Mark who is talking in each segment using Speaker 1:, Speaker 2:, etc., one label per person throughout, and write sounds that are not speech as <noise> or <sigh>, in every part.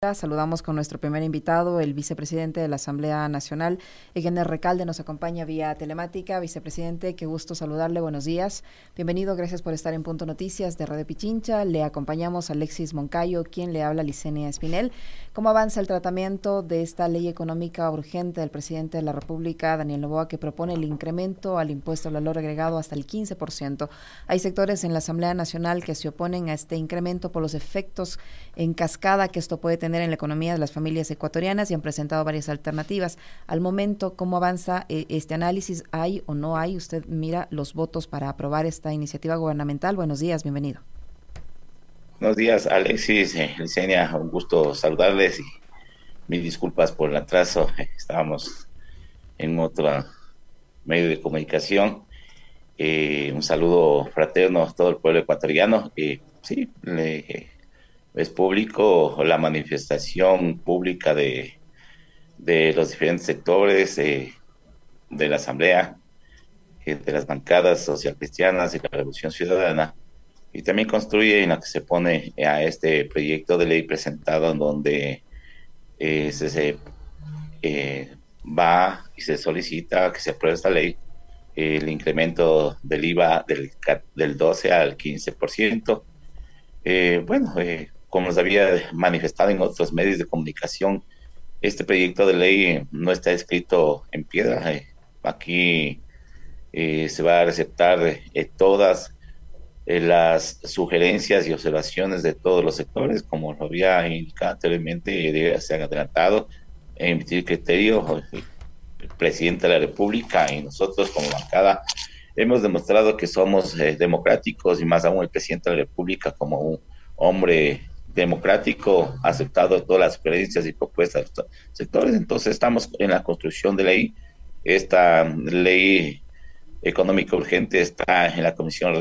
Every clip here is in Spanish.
Speaker 1: Saludamos con nuestro primer invitado, el vicepresidente de la Asamblea Nacional, Egener Recalde, nos acompaña vía telemática. Vicepresidente, qué gusto saludarle, buenos días. Bienvenido, gracias por estar en Punto Noticias de Radio Pichincha. Le acompañamos Alexis Moncayo, quien le habla Licenia Espinel. ¿Cómo avanza el tratamiento de esta ley económica urgente del presidente de la República, Daniel Novoa, que propone el incremento al impuesto al valor agregado hasta el 15%? Hay sectores en la Asamblea Nacional que se oponen a este incremento por los efectos en cascada que esto puede tener en la economía de las familias ecuatorianas y han presentado varias alternativas. Al momento, ¿cómo avanza eh, este análisis? ¿Hay o no hay? Usted mira los votos para aprobar esta iniciativa gubernamental. Buenos días, bienvenido.
Speaker 2: Buenos días, Alexis, eh, un gusto saludarles y mil disculpas por el atraso. <laughs> Estábamos en otro medio de comunicación. Eh, un saludo fraterno a todo el pueblo ecuatoriano. Eh, sí, le, es público la manifestación pública de, de los diferentes sectores de la Asamblea, eh, de las bancadas social cristianas y la Revolución Ciudadana, y también construye en la que se pone a este proyecto de ley presentado en donde eh, se, eh, va y se solicita que se apruebe esta ley el incremento del IVA del, del 12 al 15%. bueno, como nos había manifestado en otros medios de comunicación, este proyecto de ley no está escrito en piedra. Eh, aquí eh, se va a aceptar eh, todas las sugerencias y observaciones de todos los sectores, como lo había indicado anteriormente, se han adelantado en emitir criterio el presidente de la República y nosotros como bancada hemos demostrado que somos democráticos y más aún el presidente de la República como un hombre democrático, aceptado todas las sugerencias y propuestas de los sectores. Entonces estamos en la construcción de ley. Esta ley económica urgente está en la Comisión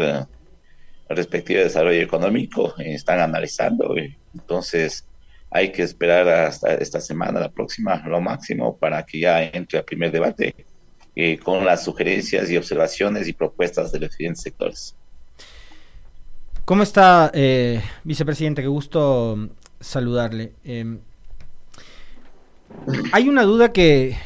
Speaker 2: respectiva de Desarrollo Económico, están analizando. Entonces hay que esperar hasta esta semana, la próxima, lo máximo, para que ya entre al primer debate eh, con las sugerencias y observaciones y propuestas de los diferentes sectores.
Speaker 3: ¿Cómo está, eh, vicepresidente? Qué gusto saludarle. Em, hay una duda que,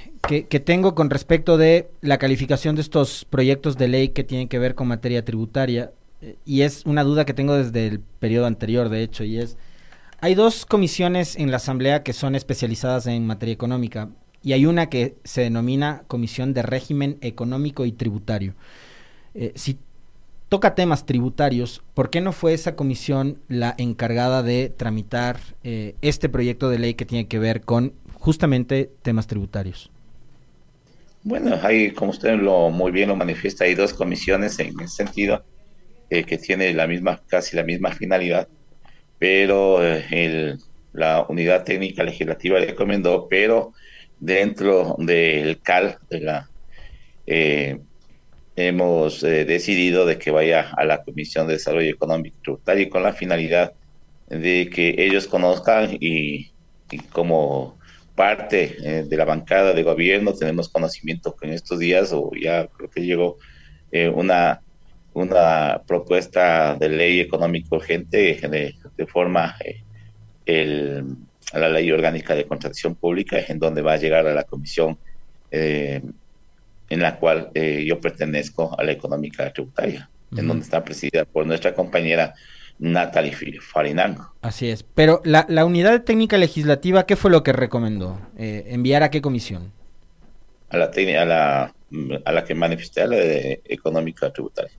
Speaker 3: tengo con respecto de la calificación de estos proyectos de ley que tienen que ver con materia tributaria, eh, y es una duda que tengo desde el periodo anterior, de hecho, y es, hay dos comisiones en la Asamblea que son especializadas en materia económica, y hay una que se denomina Comisión de Régimen Económico y Tributario. Eh, si toca temas tributarios, ¿por qué no fue esa comisión la encargada de tramitar eh, este proyecto de ley que tiene que ver con justamente temas tributarios?
Speaker 2: Bueno, hay, como usted lo muy bien lo manifiesta, hay dos comisiones en ese sentido eh, que tienen la misma, casi la misma finalidad, pero eh, la unidad técnica legislativa le recomendó, pero dentro del CAL, de la hemos eh, decidido de que vaya a la Comisión de Desarrollo Económico y Tributario con la finalidad de que ellos conozcan y, como parte eh, de la bancada de gobierno tenemos conocimiento que en estos días o ya creo que llegó eh, una una propuesta de ley económica urgente de, de forma el, la ley orgánica de contratación pública en donde va a llegar a la comisión eh, en la cual eh, yo pertenezco a la económica tributaria, en donde está presidida por nuestra compañera Natalie Farinango.
Speaker 3: Así es. Pero la, la unidad técnica legislativa, ¿qué fue lo que recomendó? Eh, ¿Enviar a qué comisión?
Speaker 2: A la, a la, a la que manifesté, a la de económica tributaria.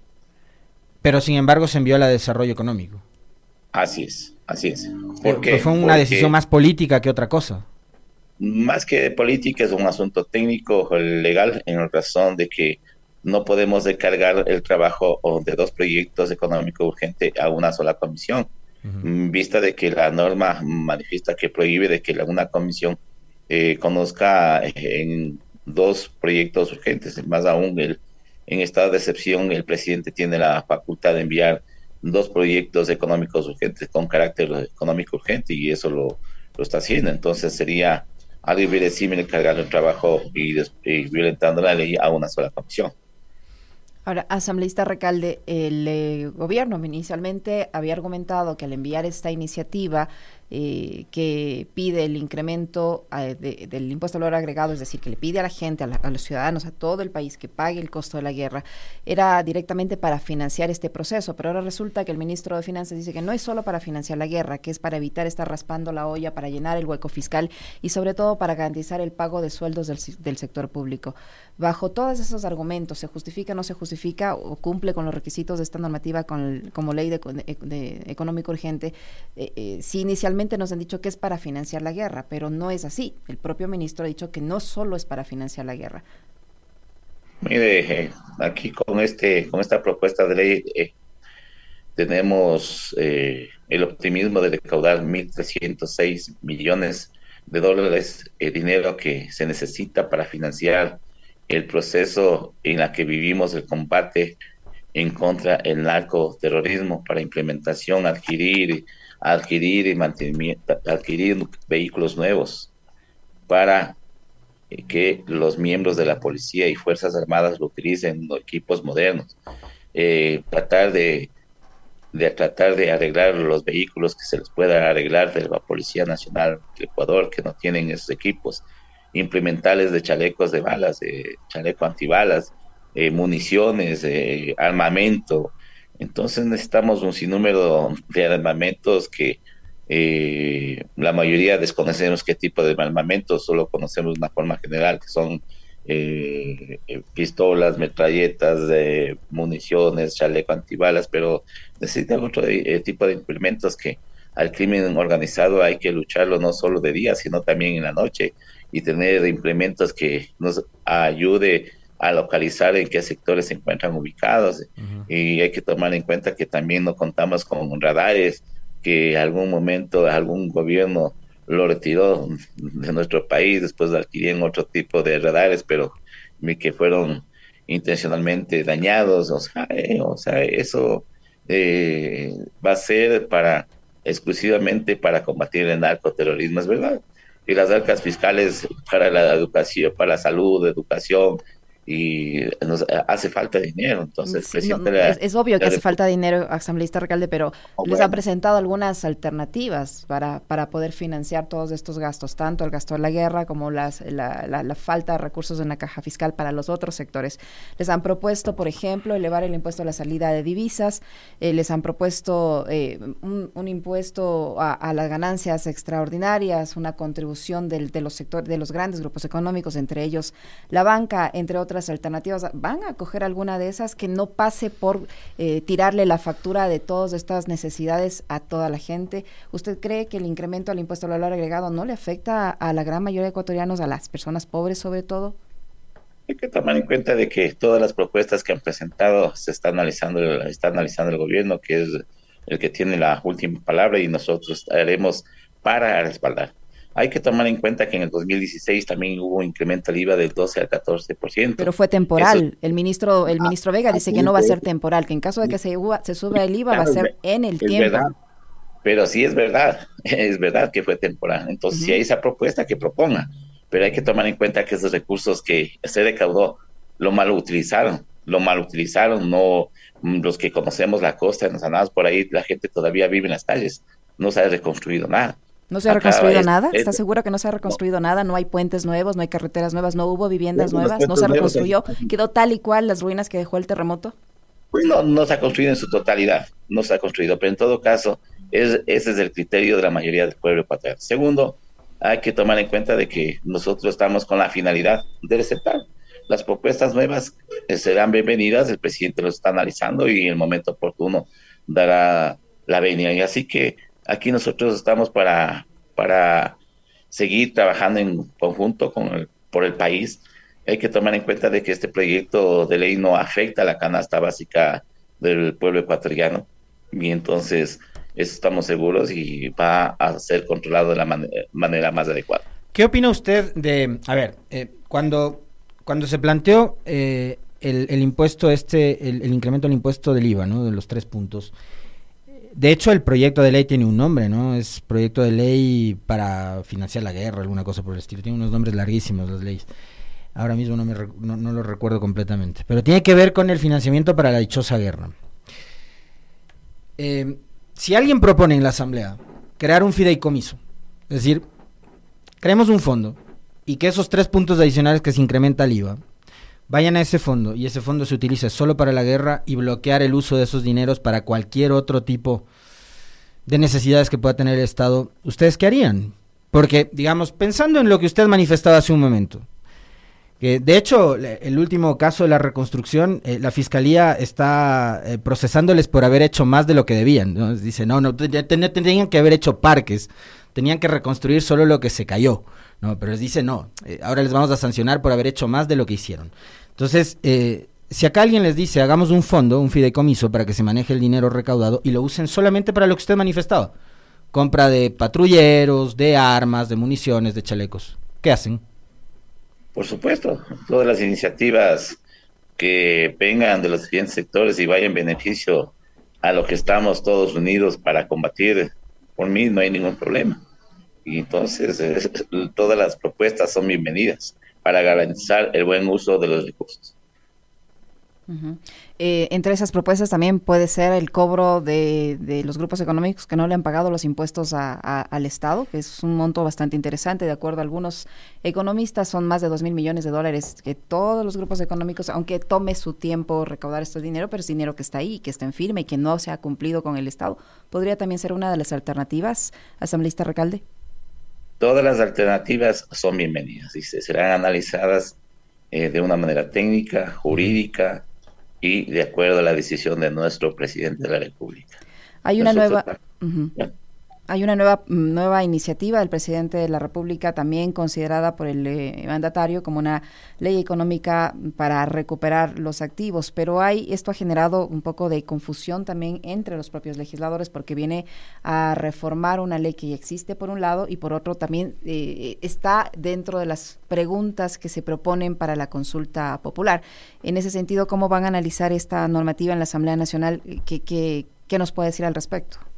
Speaker 3: Pero sin embargo se envió a la de desarrollo económico.
Speaker 2: Así es, así es.
Speaker 3: Porque, fue una decisión más política que otra cosa
Speaker 2: más que de política, es un asunto técnico, legal, en razón de que no podemos descargar el trabajo de dos proyectos económicos urgentes a una sola comisión, vista de que la norma manifiesta que prohíbe de que una comisión eh, conozca eh, en dos proyectos urgentes, más aún el, en estado de excepción el presidente tiene la facultad de enviar dos proyectos económicos urgentes con carácter económico urgente y eso lo, lo está haciendo, entonces sería algo me cargar el trabajo y, violentando la ley a una sola comisión.
Speaker 1: Ahora, asambleísta Recalde, el eh, gobierno inicialmente había argumentado que al enviar esta iniciativa eh, que pide el incremento eh, del impuesto al valor agregado, es decir, que le pide a la gente, a, los ciudadanos, a todo el país que pague el costo de la guerra, era directamente para financiar este proceso. Pero ahora resulta que el ministro de Finanzas dice que no es solo para financiar la guerra, que es para evitar estar raspando la olla, para llenar el hueco fiscal y sobre todo para garantizar el pago de sueldos del, sector público. Bajo todos esos argumentos, ¿se justifica, no se justifica o cumple con los requisitos de esta normativa como ley de, económico urgente? Eh, eh, si inicialmente nos han dicho que es para financiar la guerra, pero no es así. El propio ministro ha dicho que no solo es para financiar la guerra.
Speaker 2: Mire, eh, aquí con este con esta propuesta de ley tenemos el optimismo de recaudar 1.306 millones de dólares, dinero que se necesita para financiar el proceso en la que vivimos el combate en contra del narcoterrorismo para implementación, adquirir, adquirir y mantenimiento, adquirir vehículos nuevos para que los miembros de la policía y fuerzas armadas lo utilicen equipos modernos, eh, tratar de, de tratar de arreglar los vehículos que se les pueda arreglar de la Policía Nacional de Ecuador que no tienen esos equipos, implementales de chalecos de balas, de chaleco antibalas, eh, municiones, eh, armamento. Entonces necesitamos un sinnúmero de armamentos que eh, la mayoría desconocemos qué tipo de armamentos, solo conocemos una forma general, que son pistolas, metralletas, municiones, chaleco antibalas, pero necesitan otro tipo de implementos que al crimen organizado hay que lucharlo no solo de día, sino también en la noche y tener implementos que nos ayude a localizar en qué sectores se encuentran ubicados. Y hay que tomar en cuenta que también no contamos con radares que algún momento algún gobierno lo retiró de nuestro país, después adquirían otro tipo de radares, pero que fueron intencionalmente dañados. O sea, eh, o sea eso eh, va a ser para exclusivamente para combatir el narcoterrorismo, es verdad y las arcas fiscales para la educación, para la salud, educación, y nos hace falta dinero. Entonces,
Speaker 1: es, obvio que hace falta dinero, asambleísta Recalde, pero oh, les ha presentado algunas alternativas para, para poder financiar todos estos gastos, tanto el gasto de la guerra como las, la, la, falta de recursos en la caja fiscal para los otros sectores. Les han propuesto, por ejemplo, elevar el impuesto a la salida de divisas, eh, les han propuesto eh, un, impuesto a, las ganancias extraordinarias, una contribución del, de los sectores, de los grandes grupos económicos, entre ellos la banca, entre otros alternativas, ¿van a coger alguna de esas que no pase por eh, tirarle la factura de todas estas necesidades a toda la gente? ¿Usted cree que el incremento al impuesto al valor agregado no le afecta a la gran mayoría de ecuatorianos, a las personas pobres sobre todo?
Speaker 2: Hay que tomar en cuenta de que todas las propuestas que han presentado se está analizando, está analizando el gobierno, que es el que tiene la última palabra y nosotros haremos para respaldar. Hay que tomar en cuenta que en el 2016 también hubo un incremento al IVA del 12 al 14%.
Speaker 1: Pero fue temporal. el ministro el ah, ministro Vega dice que no va a ser temporal, que en caso de que se, se suba el IVA va a ser en el tiempo.
Speaker 2: Pero sí es verdad, <laughs> es verdad que fue temporal. Entonces, si hay esa propuesta, que proponga. Pero hay que tomar en cuenta que esos recursos que se recaudó lo mal utilizaron, lo mal utilizaron, no los que conocemos la costa, nos andamos por ahí, la gente todavía vive en las calles, no se ha reconstruido nada.
Speaker 1: ¿No se ha reconstruido nada? ¿Está seguro que no se ha reconstruido nada? ¿No hay puentes nuevos? ¿No hay carreteras nuevas? ¿No hubo viviendas nuevas? ¿No se reconstruyó? ¿Quedó tal y cual las ruinas que dejó el terremoto?
Speaker 2: Pues no, no se ha construido en su totalidad, no se ha construido, pero en todo caso, es, ese es el criterio de la mayoría del pueblo ecuatoriano. Segundo, hay que tomar en cuenta de que nosotros estamos con la finalidad de aceptar. Las propuestas nuevas eh, serán bienvenidas, el presidente lo está analizando y en el momento oportuno dará la venia. Y así que aquí nosotros estamos para, para seguir trabajando en conjunto con el, por el país. Hay que tomar en cuenta de que este proyecto de ley no afecta a la canasta básica del pueblo ecuatoriano y entonces eso estamos seguros y va a ser controlado de la manera más adecuada.
Speaker 3: ¿Qué opina usted de, a ver, eh, cuando, cuando se planteó eh, el, impuesto este, el, el, incremento del impuesto del IVA, ¿no? De los tres puntos, de hecho, el proyecto de ley tiene un nombre, ¿no? Es proyecto de ley para financiar la guerra, alguna cosa por el estilo. Tiene unos nombres larguísimos las leyes. Ahora mismo no, me, no, lo recuerdo completamente. Pero tiene que ver con el financiamiento para la dichosa guerra. Eh, si alguien propone en la Asamblea crear un fideicomiso. Es decir, creemos un fondo y que esos tres puntos adicionales que se incrementa el IVA vayan a ese fondo y ese fondo se utilice solo para la guerra y bloquear el uso de esos dineros para cualquier otro tipo de necesidades que pueda tener el Estado, ¿ustedes qué harían? Porque, digamos, pensando en lo que usted manifestaba hace un momento, que de hecho, el último caso de la reconstrucción, eh, la fiscalía está eh, procesándoles por haber hecho más de lo que debían. Dice, no, no, tenían que haber hecho parques, tenían que reconstruir solo lo que se cayó. No, pero les dice, no, eh, ahora les vamos a sancionar por haber hecho más de lo que hicieron. Entonces, eh, si acá alguien les dice, hagamos un fondo, un fideicomiso para que se maneje el dinero recaudado y lo usen solamente para lo que usted manifestaba, compra de patrulleros, de armas, de municiones, de chalecos, ¿qué hacen?
Speaker 2: Por supuesto, todas las iniciativas que vengan de los siguientes sectores y vayan en beneficio a lo que estamos todos unidos para combatir, por mí no hay ningún problema. Y entonces todas las propuestas son bienvenidas para garantizar el buen uso de los recursos.
Speaker 1: Eh, entre esas propuestas también puede ser el cobro de, los grupos económicos que no le han pagado los impuestos al Estado, que es un monto bastante interesante. De acuerdo a algunos economistas, son más de 2 mil millones de dólares que todos los grupos económicos, aunque tome su tiempo recaudar este dinero, pero es dinero que está ahí, que está en firme y que no se ha cumplido con el Estado, podría también ser una de las alternativas, asambleísta Recalde.
Speaker 2: Todas las alternativas son bienvenidas y serán analizadas eh, de una manera técnica, jurídica y de acuerdo a la decisión de nuestro presidente de la República.
Speaker 1: Hay una nueva... Hay una nueva, nueva iniciativa del presidente de la República, también considerada por el eh, mandatario como una ley económica para recuperar los activos, pero hay esto ha generado un poco de confusión también entre los propios legisladores porque viene a reformar una ley que ya existe por un lado y por otro también eh, está dentro de las preguntas que se proponen para la consulta popular. En ese sentido, ¿cómo van a analizar esta normativa en la Asamblea Nacional? ¿Qué, qué, qué nos puede decir al respecto?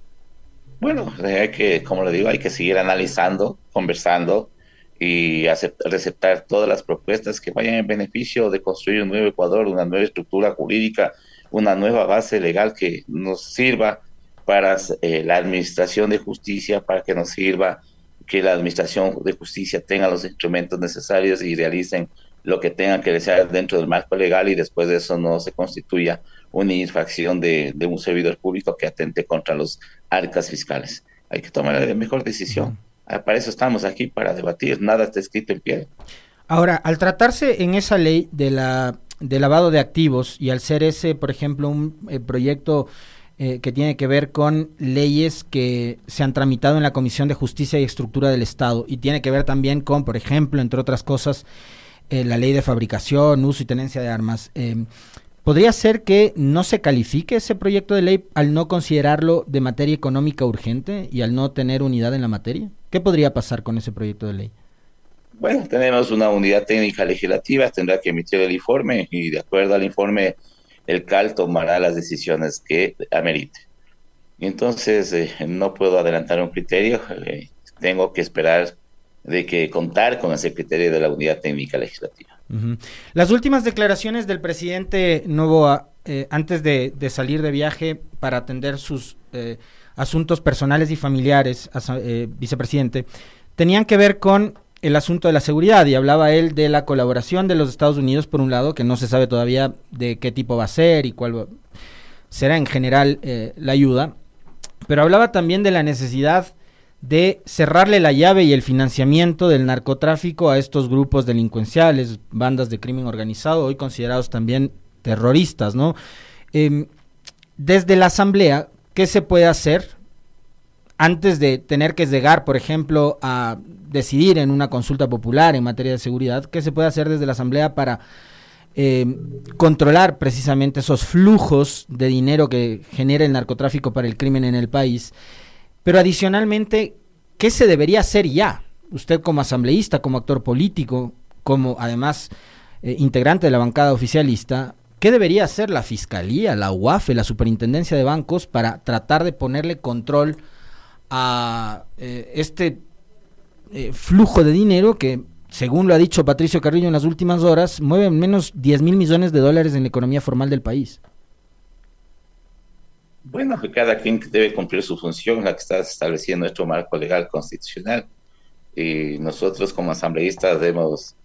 Speaker 2: Bueno, hay que, como le digo, hay que seguir analizando, conversando y aceptar, todas las propuestas que vayan en beneficio de construir un nuevo Ecuador, una nueva estructura jurídica, una nueva base legal que nos sirva para eh, la administración de justicia, para que nos sirva que la administración de justicia tenga los instrumentos necesarios y realicen lo que tengan que desear dentro del marco legal y después de eso no se constituya una infracción de, un servidor público que atente contra los arcas fiscales. Hay que tomar la mejor decisión. Ah, para eso estamos aquí, para debatir. Nada está escrito en pie.
Speaker 3: Ahora, al tratarse en esa ley de la de lavado de activos y al ser ese, por ejemplo, un eh, proyecto eh, que tiene que ver con leyes que se han tramitado en la Comisión de Justicia y Estructura del Estado y tiene que ver también con, por ejemplo, entre otras cosas, eh, la ley de fabricación, uso y tenencia de armas. ¿Podría ser que no se califique ese proyecto de ley al no considerarlo de materia económica urgente y al no tener unidad en la materia? ¿Qué podría pasar con ese proyecto de ley?
Speaker 2: Bueno, tenemos una unidad técnica legislativa, tendrá que emitir el informe y de acuerdo al informe el CAL tomará las decisiones que amerite. Entonces, eh, no puedo adelantar un criterio, eh, tengo que esperar de que contar con ese criterio de la unidad técnica legislativa.
Speaker 3: Las últimas declaraciones del presidente Novoa, eh, antes de, salir de viaje para atender sus eh, asuntos personales y familiares, eh, vicepresidente, tenían que ver con el asunto de la seguridad y hablaba él de la colaboración de los Estados Unidos, por un lado, que no se sabe todavía de qué tipo va a ser y cuál será en general la ayuda, pero hablaba también de la necesidad de cerrarle la llave y el financiamiento del narcotráfico a estos grupos delincuenciales, bandas de crimen organizado, hoy considerados también terroristas, ¿no? Em, desde la Asamblea, ¿qué se puede hacer antes de tener que llegar, por ejemplo, a decidir en una consulta popular en materia de seguridad? ¿Qué se puede hacer desde la Asamblea para em, controlar precisamente esos flujos de dinero que genera el narcotráfico para el crimen en el país? Pero adicionalmente, ¿qué se debería hacer ya? Usted como asambleísta, como actor político, como además eh, integrante de la bancada oficialista, ¿qué debería hacer la Fiscalía, la UAFE, la Superintendencia de Bancos para tratar de ponerle control a eh, este eh, flujo de dinero que, según lo ha dicho Patricio Carrillo en las últimas horas, mueve menos 10 mil millones de dólares en la economía formal del país?
Speaker 2: Bueno, que cada quien debe cumplir su función, la que está estableciendo nuestro marco legal constitucional. Y nosotros como asambleístas debemos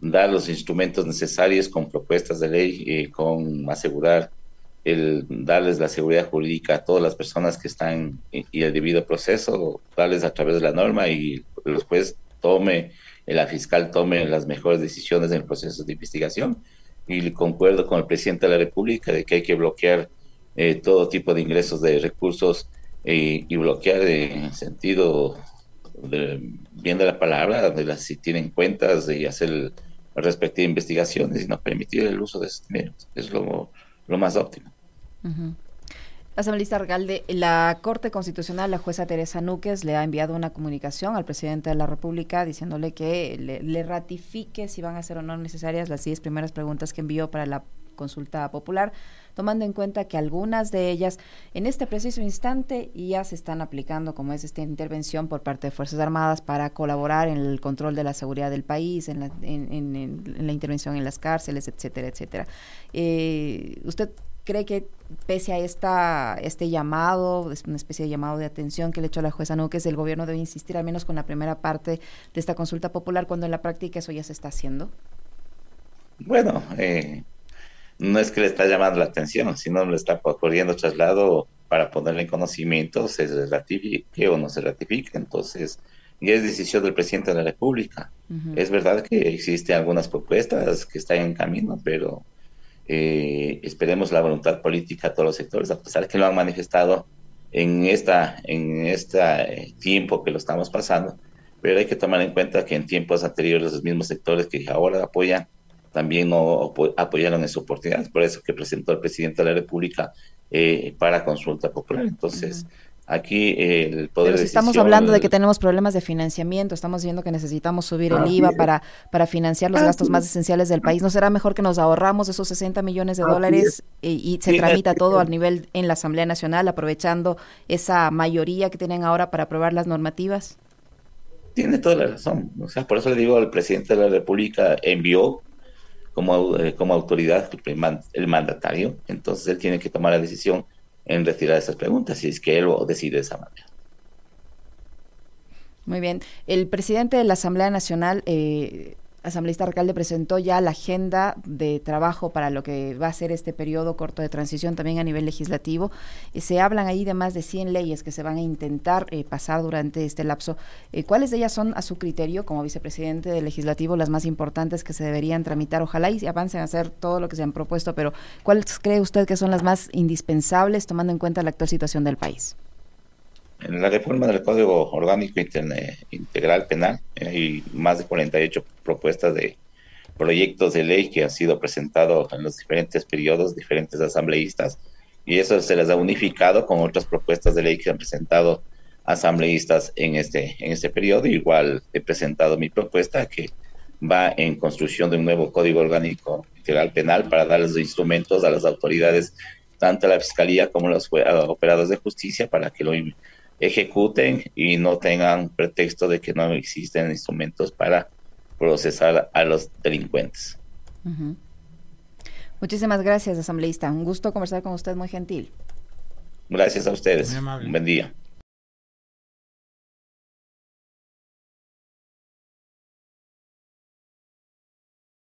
Speaker 2: dar los instrumentos necesarios con propuestas de ley y con asegurar el darles la seguridad jurídica a todas las personas que están y el debido proceso, darles a través de la norma y los jueces tome, la fiscal tome las mejores decisiones en el proceso de investigación. Y concuerdo con el presidente de la República de que hay que bloquear eh, todo tipo de ingresos de recursos eh, y bloquear en sentido bien de la palabra, de las si tienen cuentas y hacer el, respectivas investigaciones y no permitir el uso de ese dinero. Es lo, lo más óptimo.
Speaker 1: Asambleísta Regalde, la Corte Constitucional, la jueza Teresa Núquez, le ha enviado una comunicación al presidente de la República diciéndole que le, le, ratifique si van a ser o no necesarias las 10 primeras preguntas que envió para la consulta popular, tomando en cuenta que algunas de ellas en este preciso instante ya se están aplicando, como es esta intervención por parte de Fuerzas Armadas para colaborar en el control de la seguridad del país, en la, en, la intervención en las cárceles, etcétera, etcétera. Eh, ¿Usted cree que pese a esta, este llamado, es una especie de llamado de atención que le echó la jueza Núquez, el gobierno debe insistir al menos con la primera parte de esta consulta popular cuando en la práctica eso ya se está haciendo?
Speaker 2: Bueno, eh, no es que le está llamando la atención, sino le está ocurriendo traslado para ponerle en conocimiento, se ratifique o no se ratifique. Entonces, y es decisión del presidente de la República. Es verdad que existen algunas propuestas que están en camino, pero eh, esperemos la voluntad política de todos los sectores, a pesar de que lo han manifestado en esta en este tiempo que lo estamos pasando, pero hay que tomar en cuenta que en tiempos anteriores los mismos sectores que ahora apoyan también no apoyaron esa oportunidad, por eso que presentó el presidente de la República eh, para consulta popular. Entonces, aquí el poder
Speaker 1: Pero si estamos hablando de que tenemos problemas de financiamiento, estamos viendo que necesitamos subir el IVA para, para financiar los gastos más esenciales del país, ¿no será mejor que nos ahorramos esos 60 millones de dólares y, se tramita todo al nivel en la Asamblea Nacional, aprovechando esa mayoría que tienen ahora para aprobar las normativas?
Speaker 2: Tiene toda la razón. O sea, por eso le digo al presidente de la República envió como, eh, como autoridad el, mandatario, entonces él tiene que tomar la decisión en retirar esas preguntas, si es que él lo decide de esa manera.
Speaker 1: Muy bien. El presidente de la Asamblea Nacional eh, asambleísta alcalde presentó ya la agenda de trabajo para lo que va a ser este periodo corto de transición también a nivel legislativo. Eh, se hablan ahí de más de 100 leyes que se van a intentar eh, pasar durante este lapso. Eh, ¿Cuáles de ellas son, a su criterio, como vicepresidente del legislativo, las más importantes que se deberían tramitar? Ojalá y avancen a hacer todo lo que se han propuesto, pero ¿cuáles cree usted que son las más indispensables tomando en cuenta la actual situación del país?
Speaker 2: En la reforma del Código Orgánico Integral Penal hay más de 48 propuestas de proyectos de ley que han sido presentados en los diferentes periodos, diferentes asambleístas, y eso se les ha unificado con otras propuestas de ley que han presentado asambleístas en este, en este periodo. Igual he presentado mi propuesta que va en construcción de un nuevo Código Orgánico Integral Penal para dar los instrumentos a las autoridades, tanto a la Fiscalía como a los operadores de justicia, para que lo ejecuten y no tengan pretexto de que no existen instrumentos para procesar a los delincuentes.
Speaker 1: Muchísimas gracias, asambleísta. Un gusto conversar con usted, muy gentil.
Speaker 2: Gracias a ustedes. Un buen día.